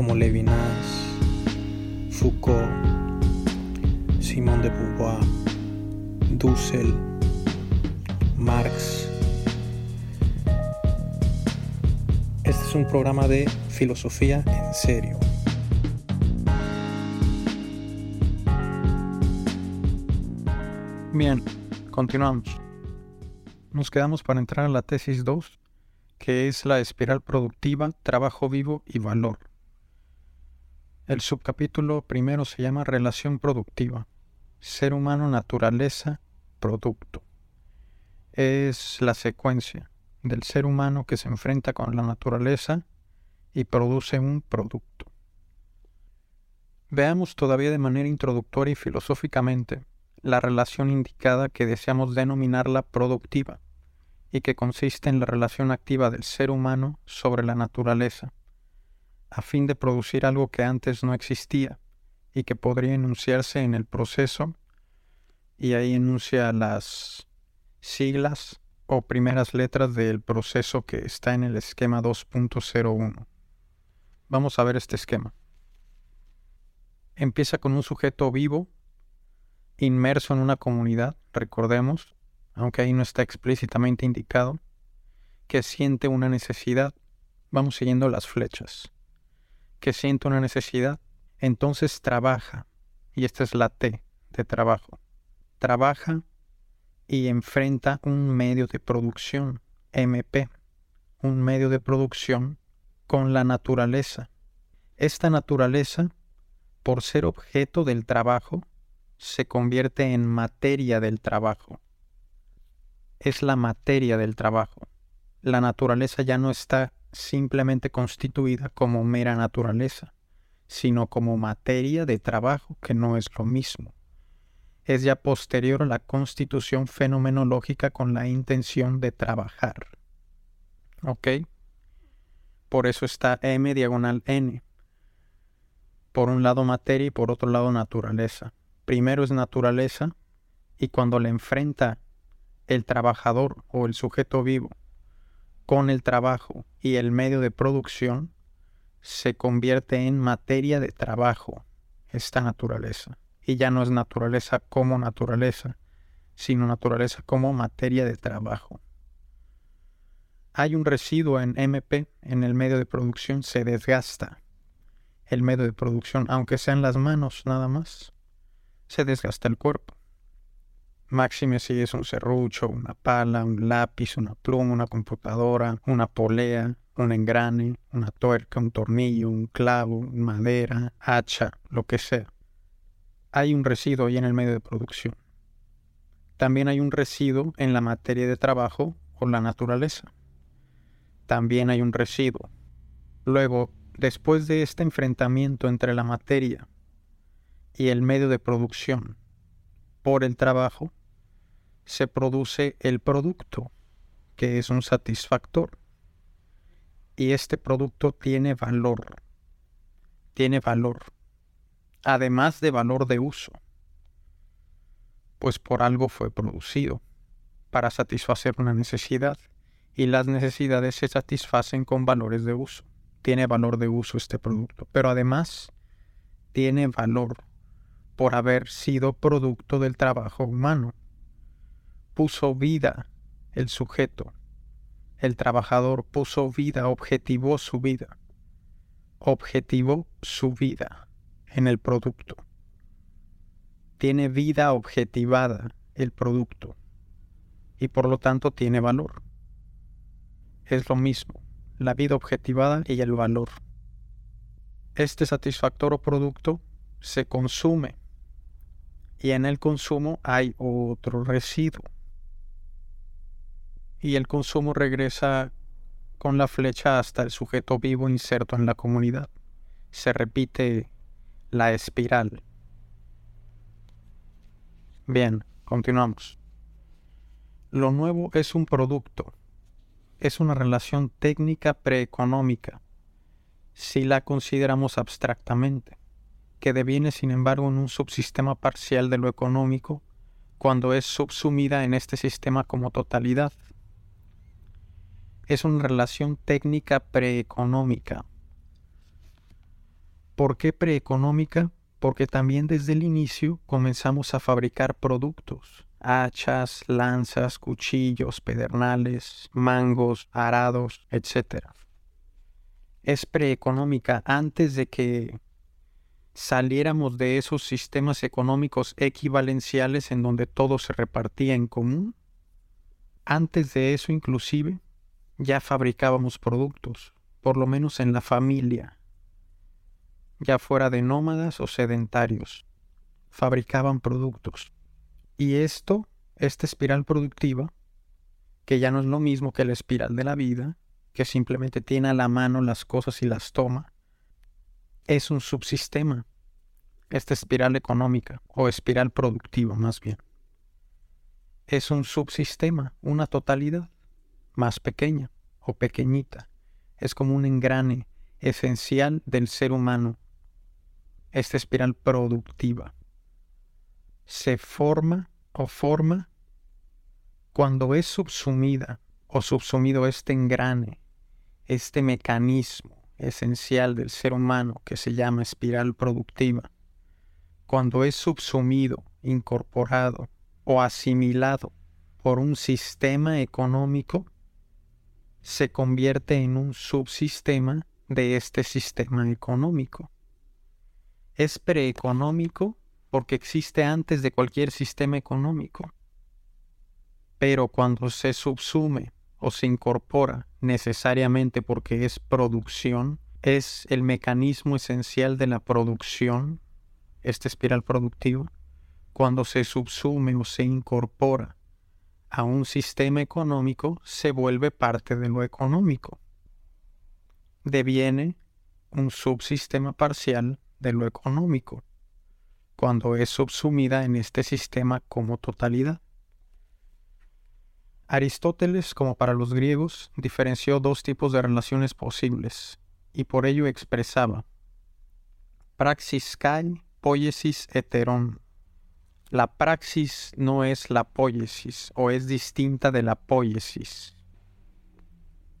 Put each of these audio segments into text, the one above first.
como Levinas, Foucault, Simón de Beauvoir, Dussel, Marx. Este es un programa de filosofía en serio. Bien, continuamos. Nos quedamos para entrar a la tesis 2, que es la espiral productiva, trabajo vivo y valor. El subcapítulo primero se llama Relación productiva, ser humano, naturaleza, producto. Es la secuencia del ser humano que se enfrenta con la naturaleza y produce un producto. Veamos todavía de manera introductoria y filosóficamente la relación indicada que deseamos denominarla productiva y que consiste en la relación activa del ser humano sobre la naturaleza, a fin de producir algo que antes no existía y que podría enunciarse en el proceso, y ahí enuncia las siglas o primeras letras del proceso que está en el esquema 2.01. Vamos a ver este esquema. Empieza con un sujeto vivo inmerso en una comunidad, recordemos, aunque ahí no está explícitamente indicado, que siente una necesidad, vamos siguiendo las flechas, que siente una necesidad, entonces trabaja, y esta es la T de trabajo, trabaja y enfrenta un medio de producción, MP, un medio de producción con la naturaleza. Esta naturaleza, por ser objeto del trabajo, se convierte en materia del trabajo. Es la materia del trabajo. La naturaleza ya no está simplemente constituida como mera naturaleza, sino como materia de trabajo, que no es lo mismo. Es ya posterior a la constitución fenomenológica con la intención de trabajar. ¿Ok? Por eso está M diagonal N. Por un lado materia y por otro lado naturaleza primero es naturaleza y cuando le enfrenta el trabajador o el sujeto vivo con el trabajo y el medio de producción, se convierte en materia de trabajo esta naturaleza. Y ya no es naturaleza como naturaleza, sino naturaleza como materia de trabajo. Hay un residuo en MP, en el medio de producción, se desgasta el medio de producción, aunque sean las manos nada más se desgasta el cuerpo. Máxime si es un serrucho, una pala, un lápiz, una pluma, una computadora, una polea, un engrane, una tuerca, un tornillo, un clavo, madera, hacha, lo que sea. Hay un residuo ahí en el medio de producción. También hay un residuo en la materia de trabajo o la naturaleza. También hay un residuo. Luego, después de este enfrentamiento entre la materia y el medio de producción por el trabajo, se produce el producto, que es un satisfactor. Y este producto tiene valor, tiene valor, además de valor de uso, pues por algo fue producido, para satisfacer una necesidad, y las necesidades se satisfacen con valores de uso. Tiene valor de uso este producto, pero además tiene valor por haber sido producto del trabajo humano. Puso vida el sujeto. El trabajador puso vida, objetivó su vida. Objetivó su vida en el producto. Tiene vida objetivada el producto y por lo tanto tiene valor. Es lo mismo, la vida objetivada y el valor. Este satisfactor o producto se consume y en el consumo hay otro residuo. Y el consumo regresa con la flecha hasta el sujeto vivo inserto en la comunidad. se repite la espiral. Bien, continuamos. Lo nuevo es un producto, es una relación técnica preeconómica, si la consideramos abstractamente, que deviene sin embargo en un subsistema parcial de lo económico cuando es subsumida en este sistema como totalidad. Es una relación técnica preeconómica. ¿Por qué preeconómica? Porque también desde el inicio comenzamos a fabricar productos hachas, lanzas, cuchillos, pedernales, mangos, arados, etc. Es preeconómica antes de que saliéramos de esos sistemas económicos equivalenciales en donde todo se repartía en común. Antes de eso inclusive ya fabricábamos productos, por lo menos en la familia, ya fuera de nómadas o sedentarios, fabricaban productos. Y esto, esta espiral productiva, que ya no es lo mismo que la espiral de la vida, que simplemente tiene a la mano las cosas y las toma, es un subsistema, esta espiral económica o espiral productiva más bien. Es un subsistema, una totalidad más pequeña o pequeñita. Es como un engrane esencial del ser humano. Esta espiral productiva se forma o forma cuando es subsumida o subsumido este engrane, este mecanismo esencial del ser humano que se llama espiral productiva, cuando es subsumido, incorporado o asimilado por un sistema económico, se convierte en un subsistema de este sistema económico. Es preeconómico porque existe antes de cualquier sistema económico. Pero cuando se subsume o se incorpora necesariamente porque es producción, es el mecanismo esencial de la producción, esta espiral productiva, cuando se subsume o se incorpora a un sistema económico, se vuelve parte de lo económico. Deviene un subsistema parcial de lo económico cuando es subsumida en este sistema como totalidad. Aristóteles, como para los griegos, diferenció dos tipos de relaciones posibles, y por ello expresaba praxis kai, poiesis heteron. La praxis no es la poiesis, o es distinta de la poiesis.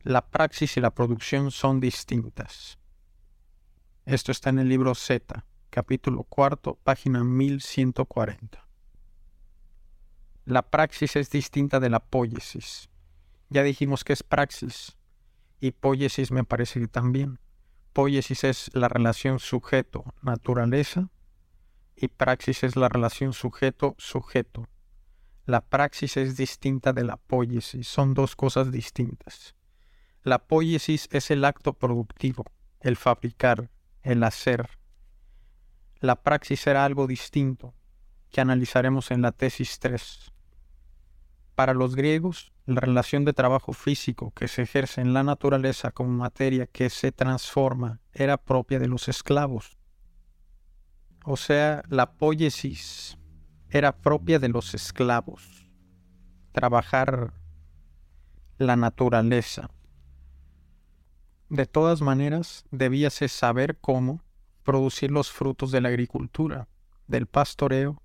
La praxis y la producción son distintas. Esto está en el libro Z, capítulo cuarto, página 1140. La praxis es distinta de la poiesis. Ya dijimos que es praxis y poiesis me parece que también. Poiesis es la relación sujeto-naturaleza y praxis es la relación sujeto-sujeto. La praxis es distinta de la poiesis, son dos cosas distintas. La poiesis es el acto productivo, el fabricar, el hacer, la praxis era algo distinto, que analizaremos en la tesis 3. Para los griegos, la relación de trabajo físico que se ejerce en la naturaleza como materia que se transforma era propia de los esclavos. O sea, la poiesis era propia de los esclavos. Trabajar la naturaleza. De todas maneras, debíase saber cómo producir los frutos de la agricultura, del pastoreo,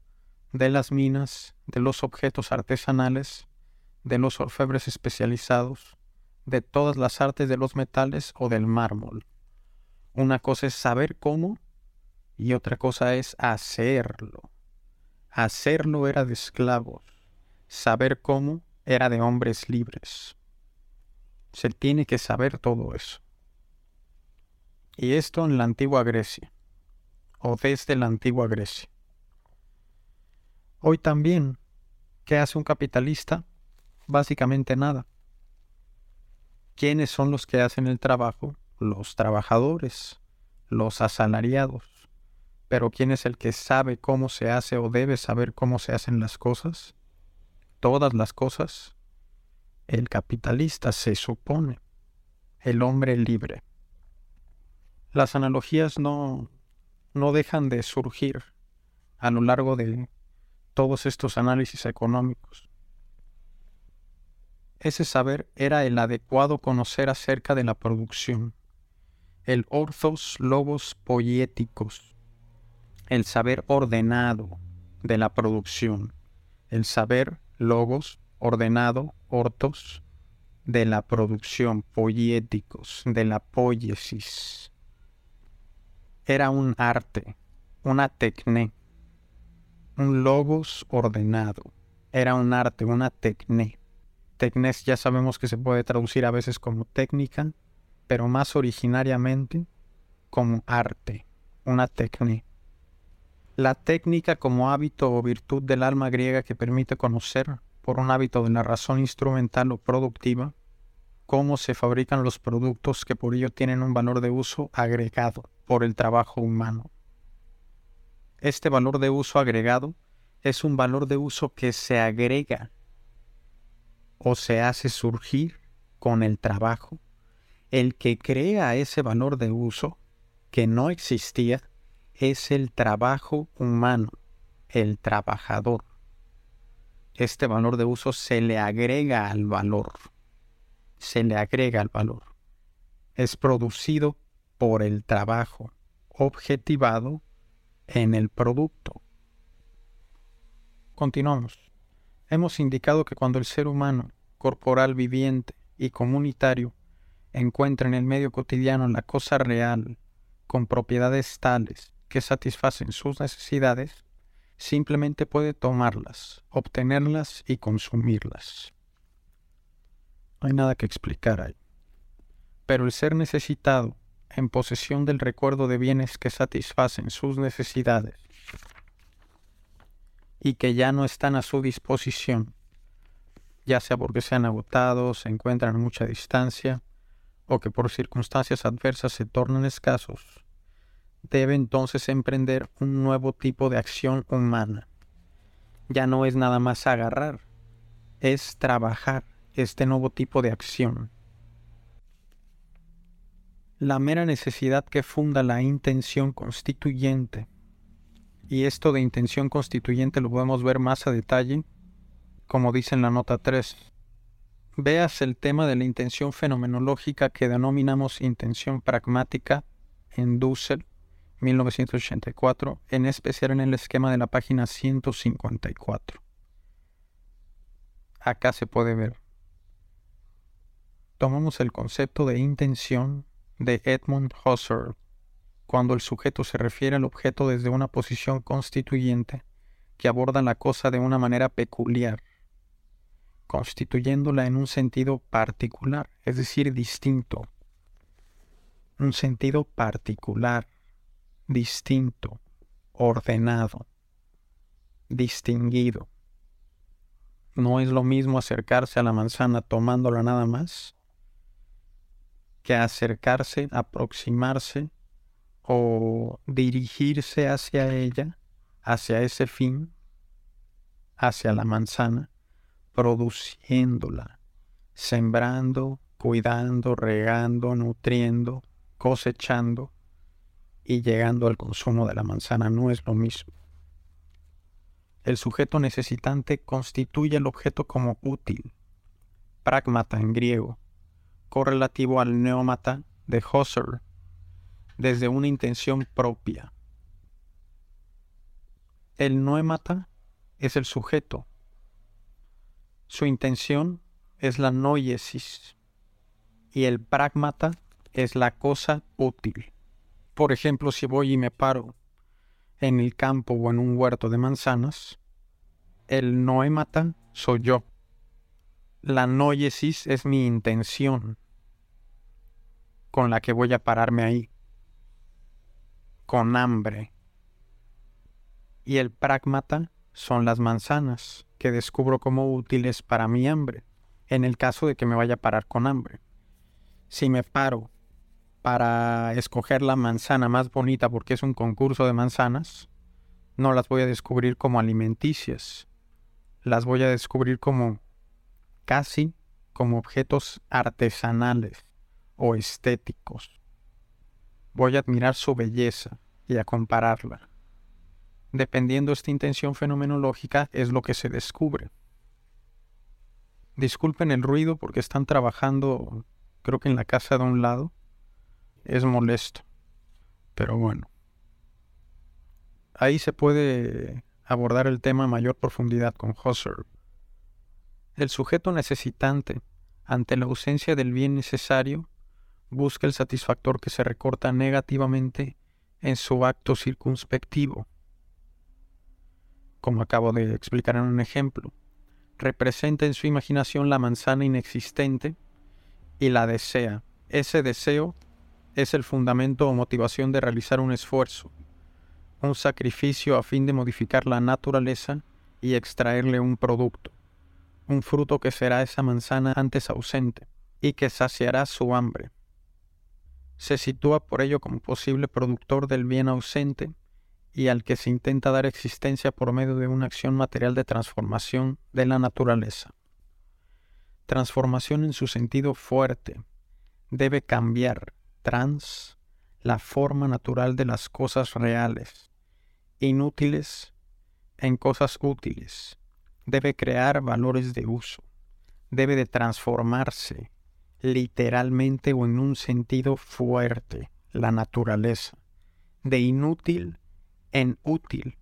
de las minas, de los objetos artesanales, de los orfebres especializados, de todas las artes de los metales o del mármol. Una cosa es saber cómo y otra cosa es hacerlo. Hacerlo era de esclavos, saber cómo era de hombres libres. Se tiene que saber todo eso. Y esto en la antigua Grecia o desde la antigua Grecia. Hoy también, ¿qué hace un capitalista? Básicamente nada. ¿Quiénes son los que hacen el trabajo? Los trabajadores, los asalariados. Pero ¿quién es el que sabe cómo se hace o debe saber cómo se hacen las cosas? Todas las cosas. El capitalista se supone. El hombre libre. Las analogías no, no dejan de surgir a lo largo de todos estos análisis económicos. Ese saber era el adecuado conocer acerca de la producción, el orthos lobos poéticos, el saber ordenado de la producción, el saber logos ordenado, ortos, de la producción, poéticos, de la poiesis. Era un arte, una tecné, un logos ordenado. Era un arte, una tecné. Tecnés ya sabemos que se puede traducir a veces como técnica, pero más originariamente como arte, una tecné. La técnica como hábito o virtud del alma griega que permite conocer, por un hábito de la razón instrumental o productiva, cómo se fabrican los productos que por ello tienen un valor de uso agregado por el trabajo humano. Este valor de uso agregado es un valor de uso que se agrega o se hace surgir con el trabajo. El que crea ese valor de uso que no existía es el trabajo humano, el trabajador este valor de uso se le agrega al valor. Se le agrega al valor. Es producido por el trabajo objetivado en el producto. Continuamos. Hemos indicado que cuando el ser humano, corporal viviente y comunitario, encuentra en el medio cotidiano la cosa real, con propiedades tales que satisfacen sus necesidades, simplemente puede tomarlas, obtenerlas y consumirlas. No hay nada que explicar ahí. Pero el ser necesitado, en posesión del recuerdo de bienes que satisfacen sus necesidades y que ya no están a su disposición, ya sea porque se han agotado, se encuentran a mucha distancia, o que por circunstancias adversas se tornan escasos, debe entonces emprender un nuevo tipo de acción humana. Ya no es nada más agarrar, es trabajar este nuevo tipo de acción. La mera necesidad que funda la intención constituyente, y esto de intención constituyente lo podemos ver más a detalle, como dice en la nota 3. Veas el tema de la intención fenomenológica que denominamos intención pragmática en Dussel 1984, en especial en el esquema de la página 154. Acá se puede ver. Tomamos el concepto de intención de Edmund Husserl, cuando el sujeto se refiere al objeto desde una posición constituyente que aborda la cosa de una manera peculiar, constituyéndola en un sentido particular, es decir, distinto. Un sentido particular, distinto, ordenado, distinguido. No es lo mismo acercarse a la manzana tomándola nada más que acercarse, aproximarse o dirigirse hacia ella, hacia ese fin, hacia la manzana, produciéndola, sembrando, cuidando, regando, nutriendo, cosechando, y llegando al consumo de la manzana no es lo mismo. El sujeto necesitante constituye el objeto como útil, pragmata en griego, correlativo al neómata de Husserl, desde una intención propia. El noémata es el sujeto. Su intención es la noiesis y el pragmata es la cosa útil. Por ejemplo, si voy y me paro en el campo o en un huerto de manzanas, el noémata soy yo. La noiesis es mi intención con la que voy a pararme ahí, con hambre. Y el pragmata son las manzanas que descubro como útiles para mi hambre, en el caso de que me vaya a parar con hambre. Si me paro para escoger la manzana más bonita porque es un concurso de manzanas, no las voy a descubrir como alimenticias, las voy a descubrir como casi como objetos artesanales o estéticos. voy a admirar su belleza y a compararla. Dependiendo de esta intención fenomenológica es lo que se descubre. Disculpen el ruido porque están trabajando, creo que en la casa de un lado. Es molesto. Pero bueno. Ahí se puede abordar el tema a mayor profundidad con Husserl. El sujeto necesitante, ante la ausencia del bien necesario, busca el satisfactor que se recorta negativamente en su acto circunspectivo. Como acabo de explicar en un ejemplo, representa en su imaginación la manzana inexistente y la desea. Ese deseo es el fundamento o motivación de realizar un esfuerzo, un sacrificio a fin de modificar la naturaleza y extraerle un producto, un fruto que será esa manzana antes ausente y que saciará su hambre. Se sitúa por ello como posible productor del bien ausente y al que se intenta dar existencia por medio de una acción material de transformación de la naturaleza. Transformación en su sentido fuerte. Debe cambiar, trans, la forma natural de las cosas reales, inútiles en cosas útiles. Debe crear valores de uso. Debe de transformarse literalmente o en un sentido fuerte la naturaleza. De inútil en útil.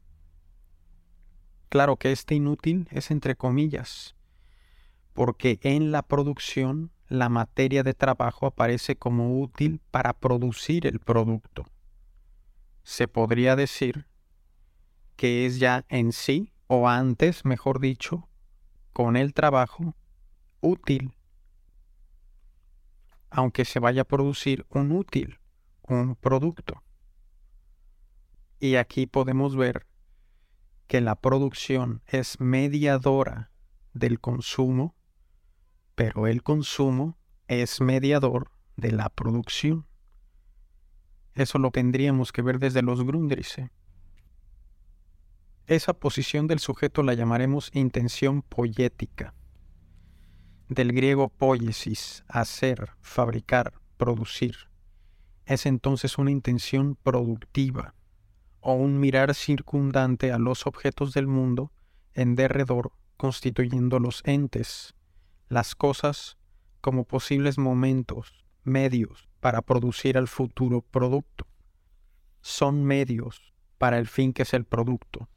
Claro que este inútil es entre comillas, porque en la producción la materia de trabajo aparece como útil para producir el producto. Se podría decir que es ya en sí, o antes, mejor dicho, con el trabajo, útil, aunque se vaya a producir un útil, un producto. Y aquí podemos ver que la producción es mediadora del consumo, pero el consumo es mediador de la producción. Eso lo tendríamos que ver desde los Grundrisse. Esa posición del sujeto la llamaremos intención poética. Del griego poiesis, hacer, fabricar, producir. Es entonces una intención productiva o un mirar circundante a los objetos del mundo en derredor constituyendo los entes, las cosas como posibles momentos, medios para producir el futuro producto. Son medios para el fin que es el producto,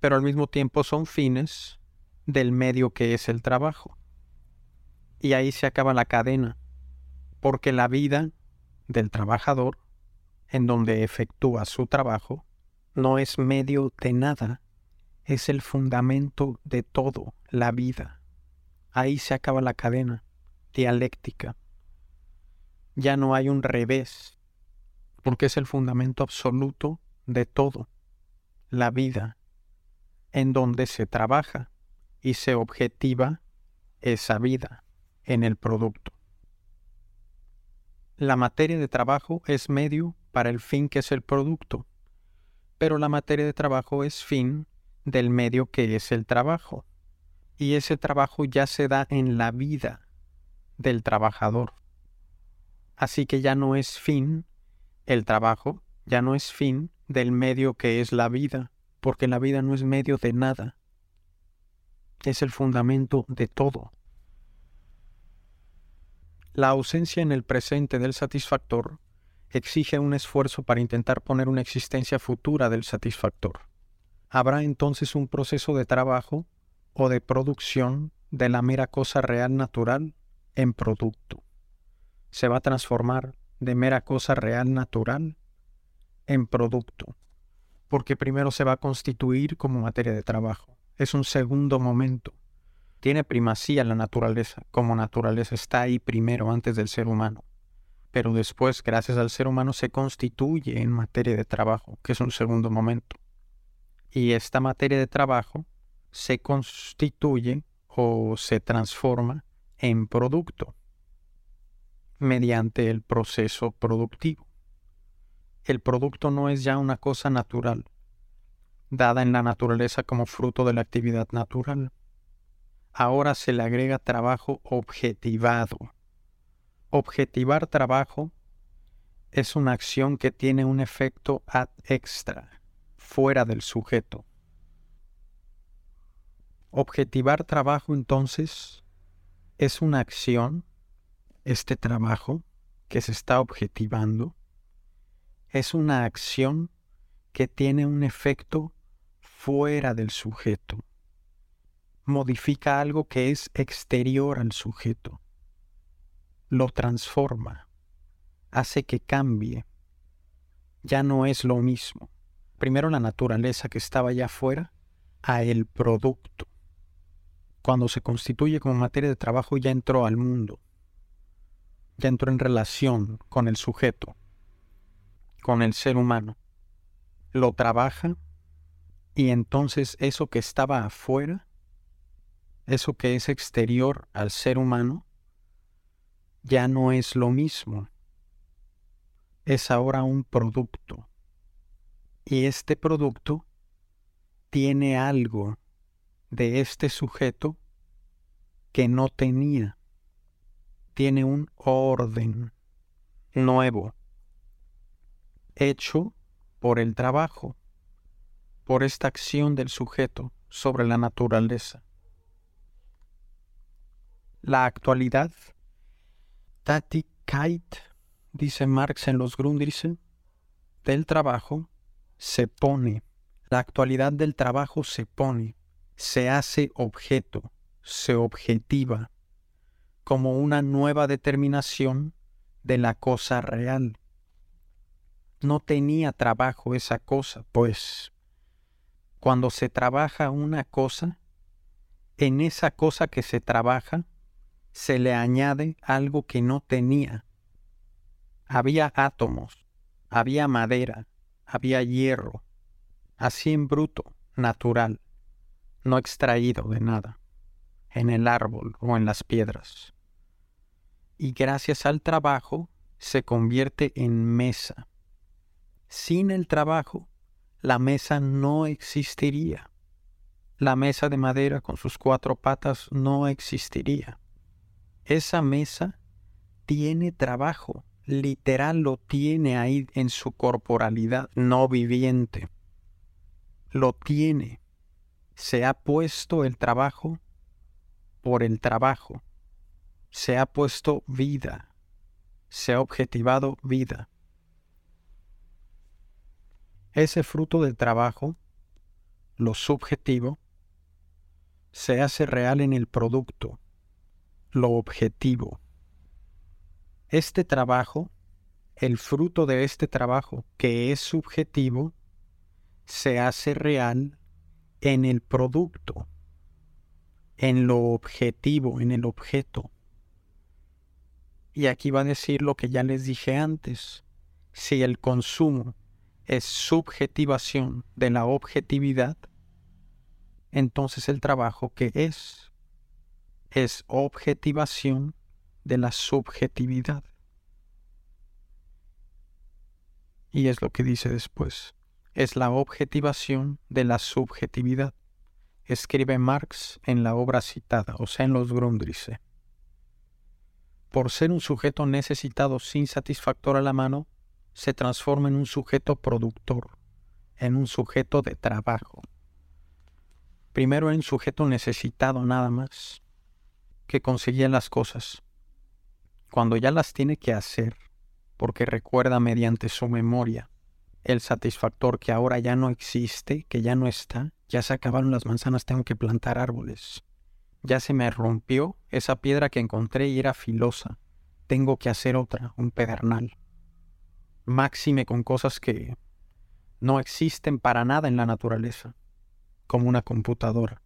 pero al mismo tiempo son fines del medio que es el trabajo. Y ahí se acaba la cadena, porque la vida del trabajador en donde efectúa su trabajo, no es medio de nada, es el fundamento de todo, la vida. Ahí se acaba la cadena dialéctica. Ya no hay un revés, porque es el fundamento absoluto de todo, la vida, en donde se trabaja y se objetiva esa vida en el producto. La materia de trabajo es medio para el fin que es el producto, pero la materia de trabajo es fin del medio que es el trabajo, y ese trabajo ya se da en la vida del trabajador. Así que ya no es fin el trabajo, ya no es fin del medio que es la vida, porque la vida no es medio de nada, es el fundamento de todo. La ausencia en el presente del satisfactor exige un esfuerzo para intentar poner una existencia futura del satisfactor. Habrá entonces un proceso de trabajo o de producción de la mera cosa real natural en producto. Se va a transformar de mera cosa real natural en producto, porque primero se va a constituir como materia de trabajo. Es un segundo momento. Tiene primacía la naturaleza, como naturaleza está ahí primero antes del ser humano pero después, gracias al ser humano, se constituye en materia de trabajo, que es un segundo momento. Y esta materia de trabajo se constituye o se transforma en producto mediante el proceso productivo. El producto no es ya una cosa natural, dada en la naturaleza como fruto de la actividad natural. Ahora se le agrega trabajo objetivado, Objetivar trabajo es una acción que tiene un efecto ad extra, fuera del sujeto. Objetivar trabajo entonces es una acción, este trabajo que se está objetivando, es una acción que tiene un efecto fuera del sujeto. Modifica algo que es exterior al sujeto. Lo transforma. Hace que cambie. Ya no es lo mismo. Primero la naturaleza que estaba allá afuera a el producto cuando se constituye como materia de trabajo ya entró al mundo, ya entró en relación con el sujeto, con el ser humano, lo trabaja y entonces eso que estaba afuera, eso que es exterior al ser humano, ya no es lo mismo, es ahora un producto. Y este producto tiene algo de este sujeto que no tenía. Tiene un orden nuevo, hecho por el trabajo, por esta acción del sujeto sobre la naturaleza. La actualidad, Tati Kait, dice Marx en los Grundrisse, del trabajo se pone, la actualidad del trabajo se pone se hace objeto, se objetiva, como una nueva determinación de la cosa real. No tenía trabajo esa cosa, pues cuando se trabaja una cosa, en esa cosa que se trabaja se le añade algo que no tenía. Había átomos, había madera, había hierro, así en bruto, natural no extraído de nada, en el árbol o en las piedras. Y gracias al trabajo se convierte en mesa. Sin el trabajo, la mesa no existiría. La mesa de madera con sus cuatro patas no existiría. Esa mesa tiene trabajo, literal lo tiene ahí en su corporalidad no viviente. Lo tiene se ha puesto el trabajo por el trabajo, se ha puesto vida, se ha objetivado vida. Ese fruto del trabajo, lo subjetivo, se hace real en el producto, lo objetivo. Este trabajo, el fruto de este trabajo que es subjetivo, se hace real en el producto, en lo objetivo, en el objeto. Y aquí va a decir lo que ya les dije antes. Si el consumo es subjetivación de la objetividad, entonces el trabajo que es es objetivación de la subjetividad. Y es lo que dice después es la objetivación de la subjetividad, escribe Marx en la obra citada, o sea, en los Grundrisse. Por ser un sujeto necesitado sin satisfactor a la mano, se transforma en un sujeto productor, en un sujeto de trabajo. Primero en un sujeto necesitado nada más, que conseguía las cosas. Cuando ya las tiene que hacer, porque recuerda mediante su memoria el satisfactor que ahora ya no existe, que ya no está, ya se acabaron las manzanas, tengo que plantar árboles. Ya se me rompió esa piedra que encontré y era filosa. Tengo que hacer otra, un pedernal. Máxime con cosas que no existen para nada en la naturaleza, como una computadora.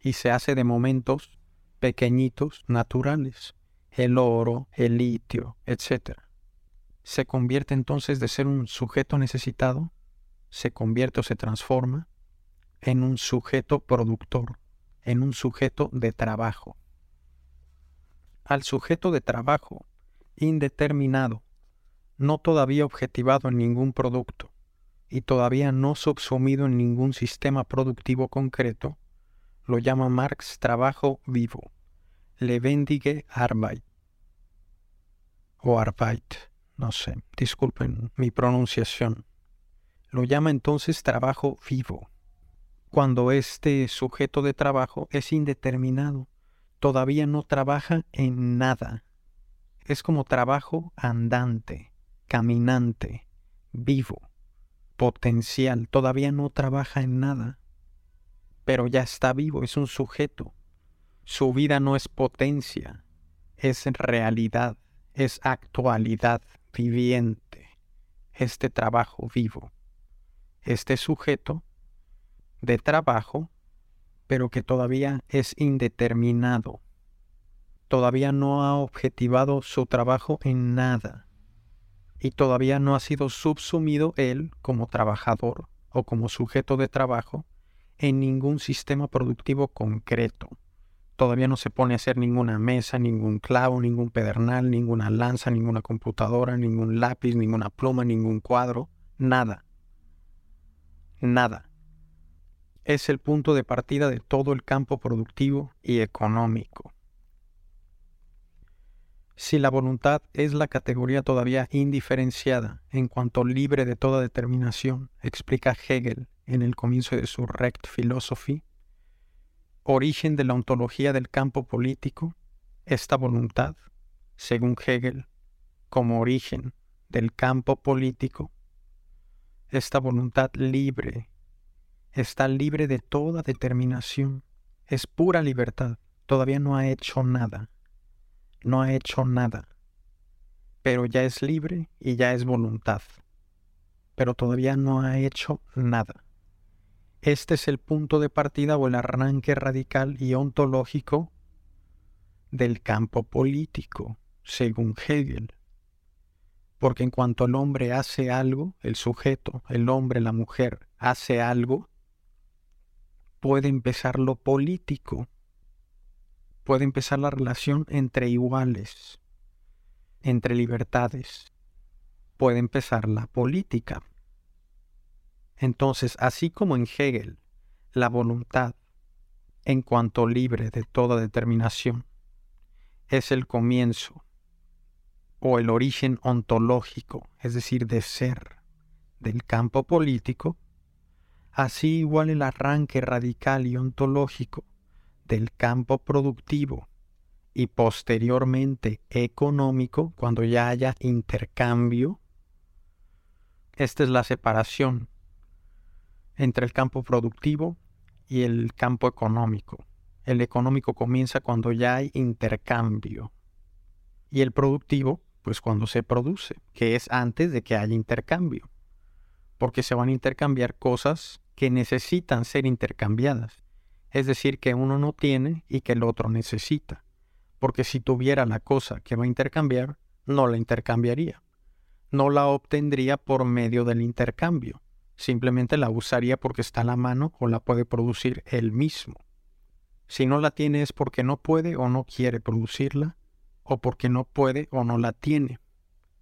Y se hace de momentos pequeñitos, naturales, el oro, el litio, etcétera se convierte entonces de ser un sujeto necesitado, se convierte o se transforma en un sujeto productor, en un sujeto de trabajo. Al sujeto de trabajo indeterminado, no todavía objetivado en ningún producto y todavía no subsumido en ningún sistema productivo concreto, lo llama Marx trabajo vivo, lebendige Arbeit o Arbeit no sé, disculpen mi pronunciación. Lo llama entonces trabajo vivo, cuando este sujeto de trabajo es indeterminado, todavía no trabaja en nada. Es como trabajo andante, caminante, vivo, potencial, todavía no trabaja en nada, pero ya está vivo, es un sujeto. Su vida no es potencia, es realidad, es actualidad viviente, este trabajo vivo. Este sujeto de trabajo, pero que todavía es indeterminado. Todavía no ha objetivado su trabajo en nada. Y todavía no ha sido subsumido él como trabajador o como sujeto de trabajo en ningún sistema productivo concreto. Todavía no se pone a hacer ninguna mesa, ningún clavo, ningún pedernal, ninguna lanza, ninguna computadora, ningún lápiz, ninguna pluma, ningún cuadro, nada. Nada. Es el punto de partida de todo el campo productivo y económico. Si la voluntad es la categoría todavía indiferenciada en cuanto libre de toda determinación, explica Hegel en el comienzo de su Recht Philosophy, origen de la ontología del campo político, esta voluntad, según Hegel, como origen del campo político, esta voluntad libre, está libre de toda determinación, es pura libertad, todavía no ha hecho nada, no ha hecho nada, pero ya es libre y ya es voluntad, pero todavía no ha hecho nada. Este es el punto de partida o el arranque radical y ontológico del campo político, según Hegel. Porque en cuanto el hombre hace algo, el sujeto, el hombre, la mujer, hace algo, puede empezar lo político, puede empezar la relación entre iguales, entre libertades, puede empezar la política. Entonces, así como en Hegel, la voluntad, en cuanto libre de toda determinación, es el comienzo o el origen ontológico, es decir, de ser del campo político, así igual el arranque radical y ontológico del campo productivo y posteriormente económico, cuando ya haya intercambio, esta es la separación entre el campo productivo y el campo económico. El económico comienza cuando ya hay intercambio y el productivo, pues cuando se produce, que es antes de que haya intercambio, porque se van a intercambiar cosas que necesitan ser intercambiadas, es decir, que uno no tiene y que el otro necesita, porque si tuviera la cosa que va a intercambiar, no la intercambiaría, no la obtendría por medio del intercambio simplemente la usaría porque está a la mano o la puede producir él mismo. Si no la tiene es porque no puede o no quiere producirla, o porque no puede o no la tiene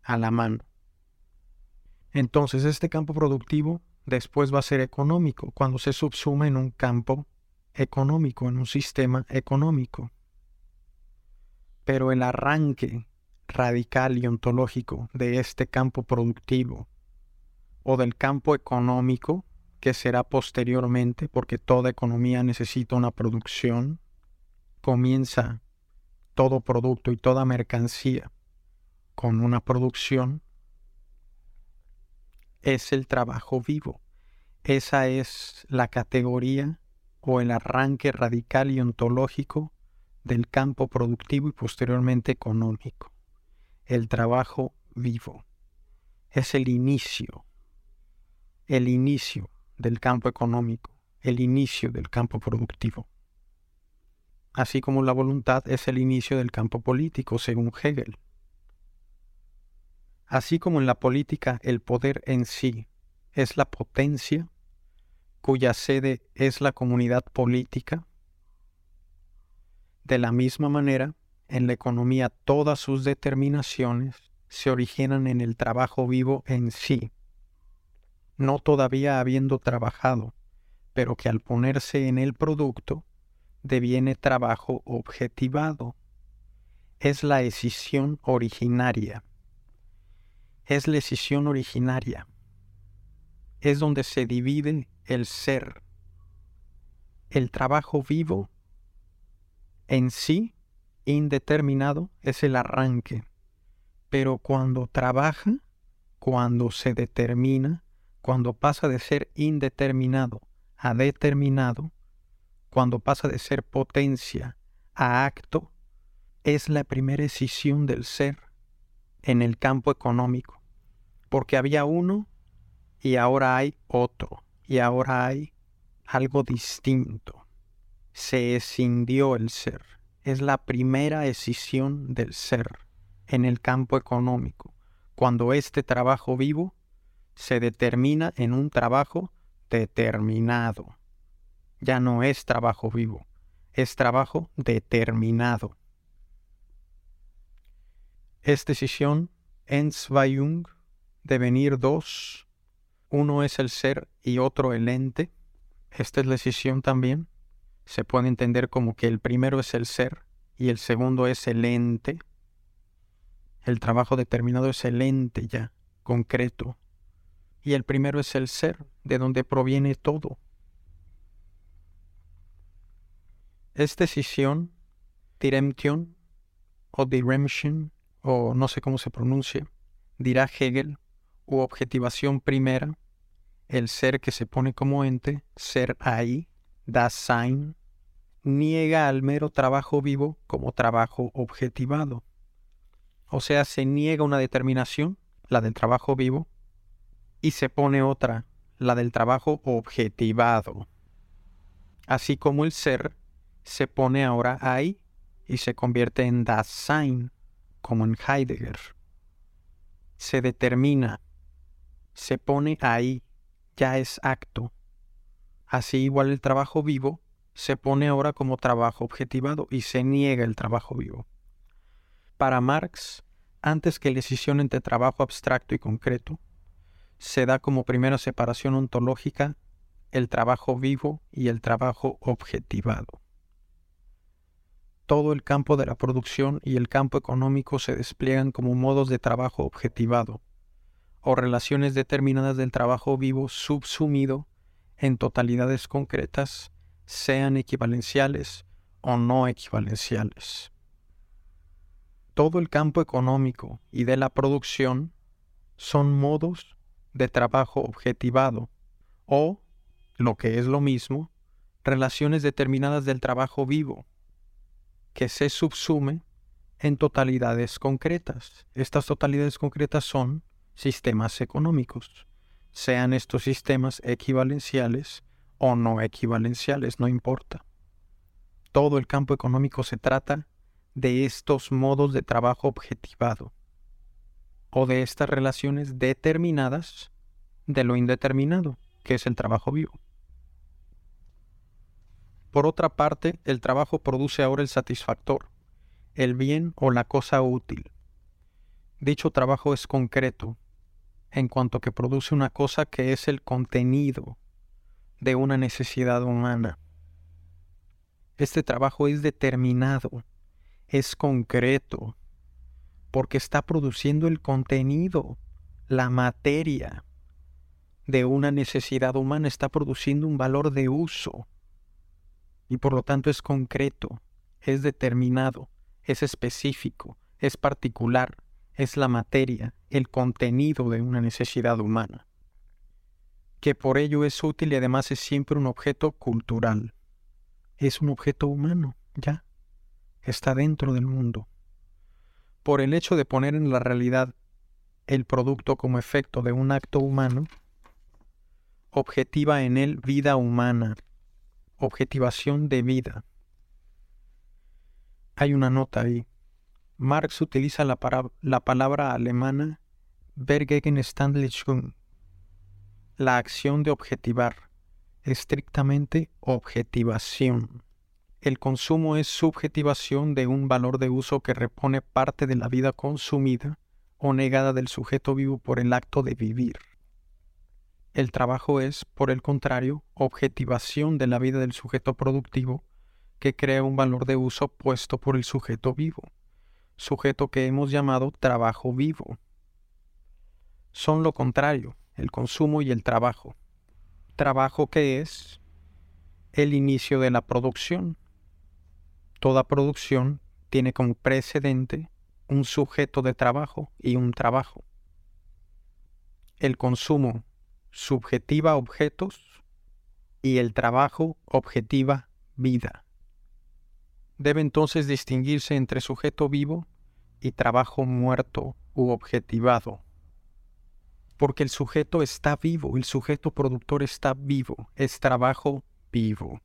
a la mano. Entonces este campo productivo después va a ser económico cuando se subsuma en un campo económico, en un sistema económico. Pero el arranque radical y ontológico de este campo productivo o del campo económico, que será posteriormente, porque toda economía necesita una producción, comienza todo producto y toda mercancía con una producción, es el trabajo vivo. Esa es la categoría o el arranque radical y ontológico del campo productivo y posteriormente económico. El trabajo vivo. Es el inicio el inicio del campo económico, el inicio del campo productivo. Así como la voluntad es el inicio del campo político, según Hegel. Así como en la política el poder en sí es la potencia, cuya sede es la comunidad política, de la misma manera, en la economía todas sus determinaciones se originan en el trabajo vivo en sí, no todavía habiendo trabajado, pero que al ponerse en el producto deviene trabajo objetivado. Es la escisión originaria. es la escisión originaria. Es donde se divide el ser. El trabajo vivo en sí, indeterminado, es el arranque. Pero cuando trabaja, cuando se determina, cuando pasa de ser indeterminado a determinado, cuando pasa de ser potencia a acto, es la primera escisión del ser en el campo económico, porque había uno y ahora hay otro, y ahora hay algo distinto. Se escindió el ser. Es la primera escisión del ser en el campo económico, cuando este trabajo vivo se determina en un trabajo determinado. Ya no es trabajo vivo, es trabajo determinado. Es decisión Enzweiung de venir dos. Uno es el ser y otro el ente. Esta es la decisión también. Se puede entender como que el primero es el ser y el segundo es el ente. El trabajo determinado es el ente ya, concreto. Y el primero es el ser, de donde proviene todo. Es decisión, diremption o diremption, o no sé cómo se pronuncia, dirá Hegel, u objetivación primera, el ser que se pone como ente, ser ahí, Dasein, niega al mero trabajo vivo como trabajo objetivado. O sea, se niega una determinación, la del trabajo vivo, y se pone otra, la del trabajo objetivado. Así como el ser se pone ahora ahí y se convierte en Dasein, como en Heidegger. Se determina, se pone ahí, ya es acto. Así igual el trabajo vivo se pone ahora como trabajo objetivado y se niega el trabajo vivo. Para Marx, antes que la decisión entre trabajo abstracto y concreto, se da como primera separación ontológica el trabajo vivo y el trabajo objetivado todo el campo de la producción y el campo económico se despliegan como modos de trabajo objetivado, o relaciones determinadas del trabajo vivo subsumido en totalidades concretas, sean equivalenciales o no equivalenciales. Todo el campo económico y de la producción son modos de trabajo objetivado, o, lo que es lo mismo, relaciones determinadas del trabajo vivo, que se subsume en totalidades concretas. Estas totalidades concretas son sistemas económicos, sean estos sistemas equivalenciales o no equivalenciales, no importa. Todo el campo económico se trata de estos modos de trabajo objetivado o de estas relaciones determinadas de lo indeterminado, que es el trabajo vivo. Por otra parte, el trabajo produce ahora el satisfactor, el bien o la cosa útil. Dicho trabajo es concreto, en cuanto que produce una cosa que es el contenido de una necesidad humana. Este trabajo es determinado, es concreto, porque está produciendo el contenido, la materia de una necesidad humana, está produciendo un valor de uso y por lo tanto es concreto, es determinado, es específico, es particular, es la materia, el contenido de una necesidad humana, que por ello es útil y además es siempre un objeto cultural. Es un objeto humano, ya, está dentro del mundo. Por el hecho de poner en la realidad el producto como efecto de un acto humano, objetiva en él vida humana, objetivación de vida. Hay una nota ahí. Marx utiliza la, la palabra alemana Vergegenstandlichung, la acción de objetivar, estrictamente objetivación. El consumo es subjetivación de un valor de uso que repone parte de la vida consumida o negada del sujeto vivo por el acto de vivir. El trabajo es, por el contrario, objetivación de la vida del sujeto productivo que crea un valor de uso puesto por el sujeto vivo, sujeto que hemos llamado trabajo vivo. son lo contrario, el consumo y el trabajo. Trabajo que es el inicio de la producción. Toda producción tiene como precedente un sujeto de trabajo y un trabajo. El consumo subjetiva objetos y el trabajo objetiva vida. Debe entonces distinguirse entre sujeto vivo y trabajo muerto u objetivado. Porque el sujeto está vivo, el sujeto productor está vivo, es trabajo vivo.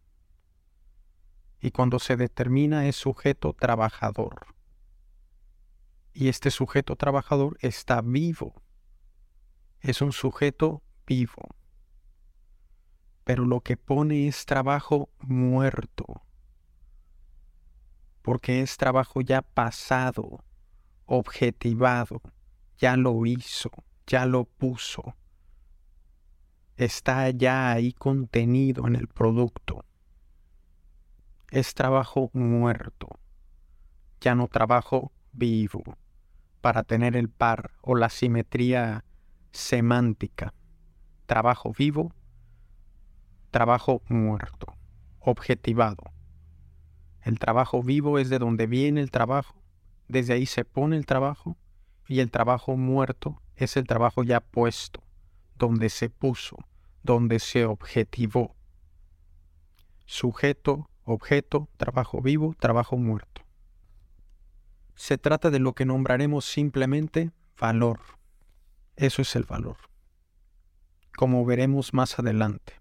Y cuando se determina es sujeto trabajador. Y este sujeto trabajador está vivo. Es un sujeto vivo. Pero lo que pone es trabajo muerto. Porque es trabajo ya pasado, objetivado, ya lo hizo, ya lo puso. Está ya ahí contenido en el producto. Es trabajo muerto, ya no trabajo vivo para tener el par o la simetría semántica. Trabajo vivo, trabajo muerto, objetivado. El trabajo vivo es de donde viene el trabajo, desde ahí se pone el trabajo, y el trabajo muerto es el trabajo ya puesto, donde se puso, donde se objetivó. Sujeto, objeto, trabajo vivo, trabajo muerto se trata de lo que nombraremos simplemente valor. Eso es el valor. Como veremos más adelante.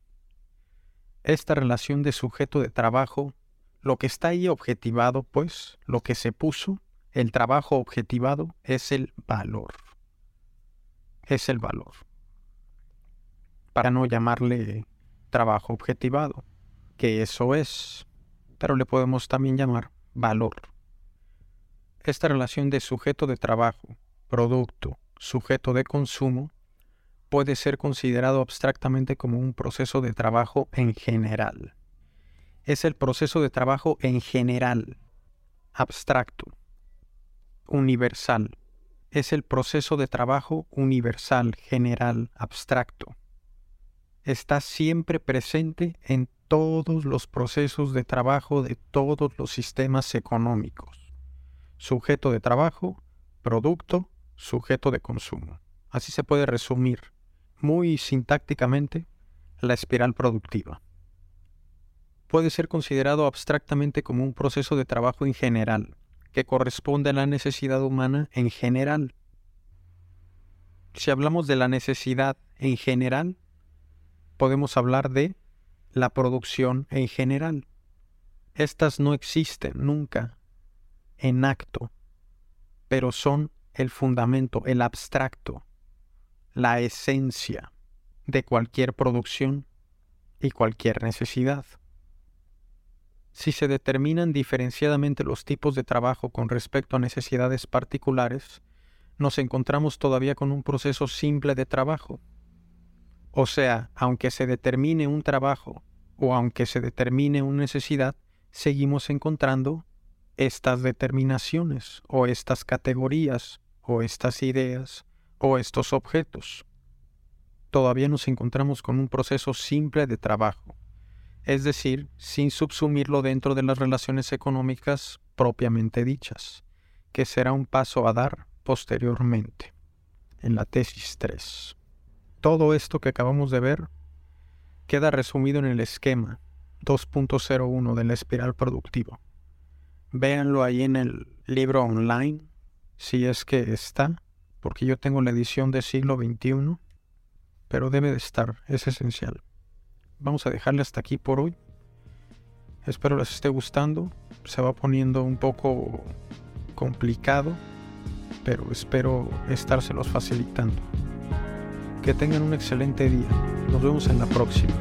Esta relación de sujeto de trabajo, lo que está ahí objetivado, pues, lo que se puso, el trabajo objetivado, es el valor. Es el valor. Para no llamarle trabajo objetivado, que eso es, pero le podemos también llamar valor. Esta relación de sujeto de trabajo, producto, sujeto de consumo, puede ser considerado abstractamente como un proceso de trabajo en general. Es el proceso de trabajo en general, abstracto, universal. Es el proceso de trabajo universal, general, abstracto. Está siempre presente en todos los procesos de trabajo de todos los sistemas económicos sujeto de trabajo, producto, sujeto de consumo. Así se puede resumir muy sintácticamente la espiral productiva. Puede ser considerado abstractamente como un proceso de trabajo en general, que corresponde a la necesidad humana en general. Si hablamos de la necesidad en general, podemos hablar de la producción en general. Estas no existen nunca en acto, pero son el fundamento, el abstracto, la esencia de cualquier producción y cualquier necesidad. Si se determinan diferenciadamente los tipos de trabajo con respecto a necesidades particulares, nos encontramos todavía con un proceso simple de trabajo. O sea, aunque se determine un trabajo o aunque se determine una necesidad, seguimos encontrando estas determinaciones o estas categorías o estas ideas o estos objetos. Todavía nos encontramos con un proceso simple de trabajo, es decir, sin subsumirlo dentro de las relaciones económicas propiamente dichas, que será un paso a dar posteriormente, en la tesis 3. Todo esto que acabamos de ver queda resumido en el esquema 2.01 de la espiral productiva. Véanlo ahí en el libro online, si es que está, porque yo tengo la edición del siglo XXI, pero debe de estar, es esencial. Vamos a dejarle hasta aquí por hoy. Espero les esté gustando. Se va poniendo un poco complicado, pero espero estárselos facilitando. Que tengan un excelente día. Nos vemos en la próxima.